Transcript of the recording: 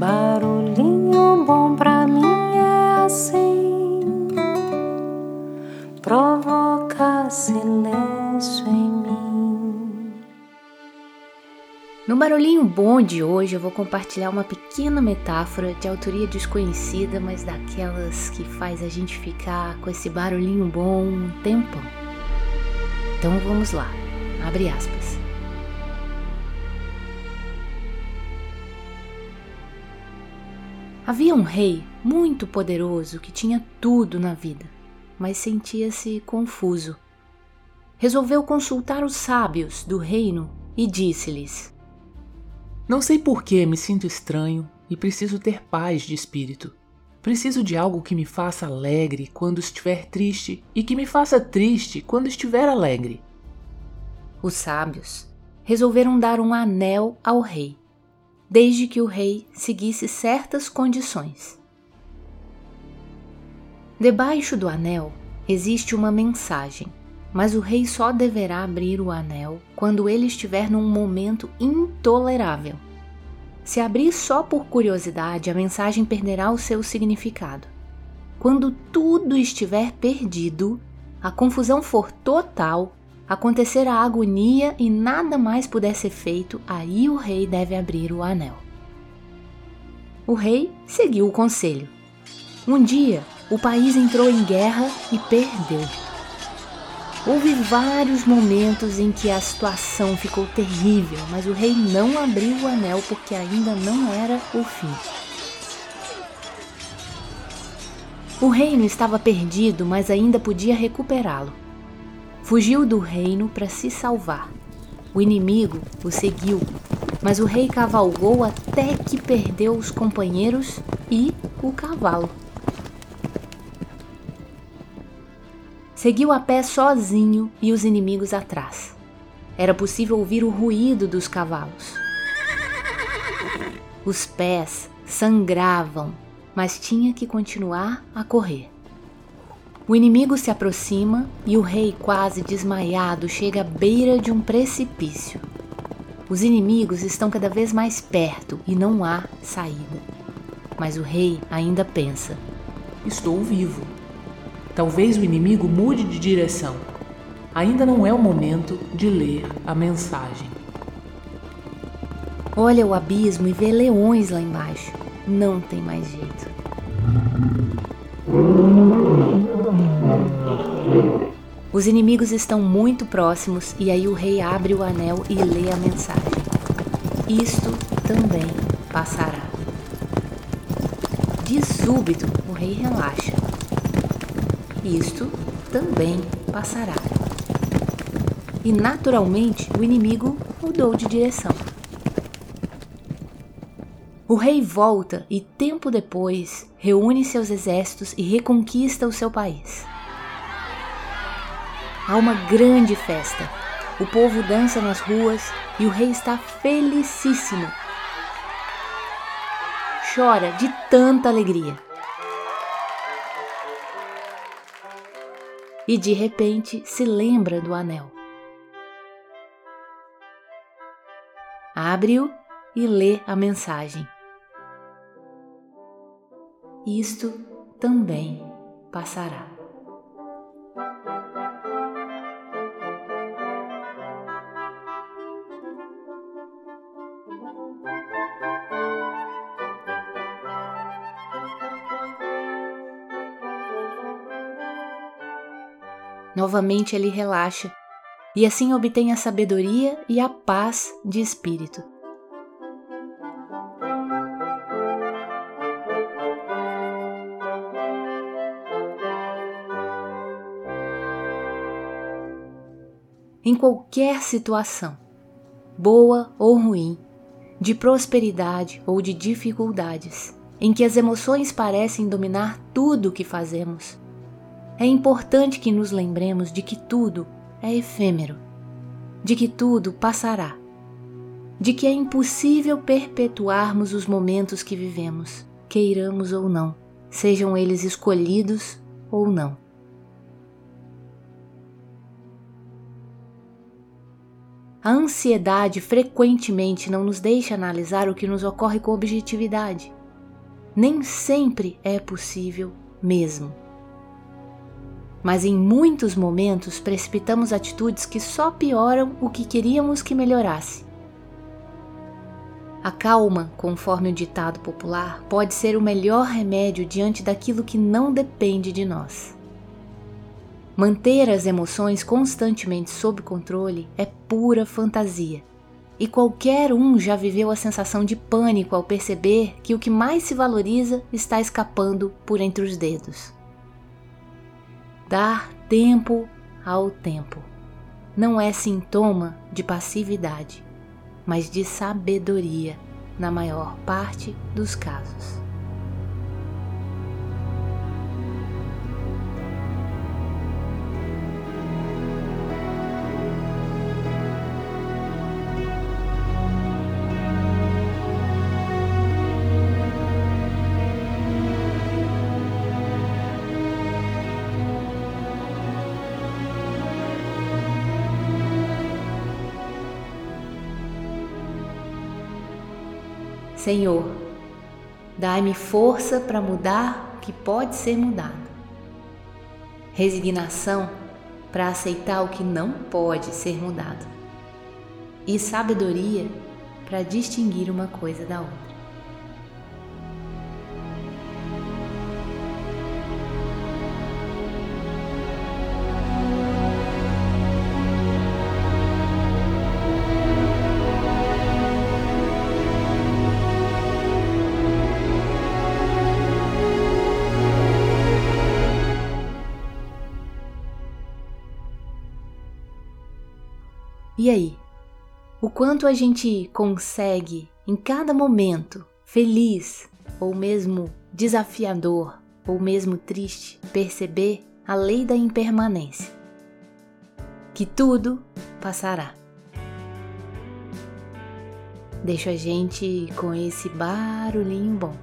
Barulhinho bom pra mim é assim, provoca silêncio em mim. No barulhinho bom de hoje eu vou compartilhar uma pequena metáfora de autoria desconhecida, mas daquelas que faz a gente ficar com esse barulhinho bom um tempão. Então vamos lá, abre aspas. Havia um rei muito poderoso que tinha tudo na vida, mas sentia-se confuso. Resolveu consultar os sábios do reino e disse-lhes: Não sei por que me sinto estranho e preciso ter paz de espírito. Preciso de algo que me faça alegre quando estiver triste e que me faça triste quando estiver alegre. Os sábios resolveram dar um anel ao rei desde que o rei seguisse certas condições. Debaixo do anel existe uma mensagem, mas o rei só deverá abrir o anel quando ele estiver num momento intolerável. Se abrir só por curiosidade, a mensagem perderá o seu significado. Quando tudo estiver perdido, a confusão for total acontecer a agonia e nada mais puder ser feito, aí o rei deve abrir o anel. O rei seguiu o conselho. Um dia, o país entrou em guerra e perdeu. Houve vários momentos em que a situação ficou terrível, mas o rei não abriu o anel porque ainda não era o fim. O reino estava perdido, mas ainda podia recuperá-lo. Fugiu do reino para se salvar. O inimigo o seguiu, mas o rei cavalgou até que perdeu os companheiros e o cavalo. Seguiu a pé sozinho e os inimigos atrás. Era possível ouvir o ruído dos cavalos. Os pés sangravam, mas tinha que continuar a correr. O inimigo se aproxima e o rei, quase desmaiado, chega à beira de um precipício. Os inimigos estão cada vez mais perto e não há saída. Mas o rei ainda pensa: Estou vivo. Talvez o inimigo mude de direção. Ainda não é o momento de ler a mensagem. Olha o abismo e vê leões lá embaixo. Não tem mais jeito. Os inimigos estão muito próximos e aí o rei abre o anel e lê a mensagem. Isto também passará. De súbito, o rei relaxa. Isto também passará. E naturalmente o inimigo mudou de direção. O rei volta e, tempo depois, reúne seus exércitos e reconquista o seu país. Há uma grande festa. O povo dança nas ruas e o rei está felicíssimo. Chora de tanta alegria. E de repente se lembra do anel. Abre-o e lê a mensagem isto também passará. Novamente ele relaxa e assim obtém a sabedoria e a paz de espírito. em qualquer situação, boa ou ruim, de prosperidade ou de dificuldades, em que as emoções parecem dominar tudo o que fazemos. É importante que nos lembremos de que tudo é efêmero, de que tudo passará, de que é impossível perpetuarmos os momentos que vivemos, queiramos ou não, sejam eles escolhidos ou não. A ansiedade frequentemente não nos deixa analisar o que nos ocorre com objetividade. Nem sempre é possível mesmo. Mas em muitos momentos precipitamos atitudes que só pioram o que queríamos que melhorasse. A calma, conforme o ditado popular, pode ser o melhor remédio diante daquilo que não depende de nós. Manter as emoções constantemente sob controle é pura fantasia. E qualquer um já viveu a sensação de pânico ao perceber que o que mais se valoriza está escapando por entre os dedos. Dar tempo ao tempo não é sintoma de passividade, mas de sabedoria na maior parte dos casos. Senhor, dai-me força para mudar o que pode ser mudado. Resignação para aceitar o que não pode ser mudado. E sabedoria para distinguir uma coisa da outra. E aí? O quanto a gente consegue, em cada momento, feliz ou mesmo desafiador ou mesmo triste, perceber a lei da impermanência? Que tudo passará. Deixa a gente com esse barulhinho bom.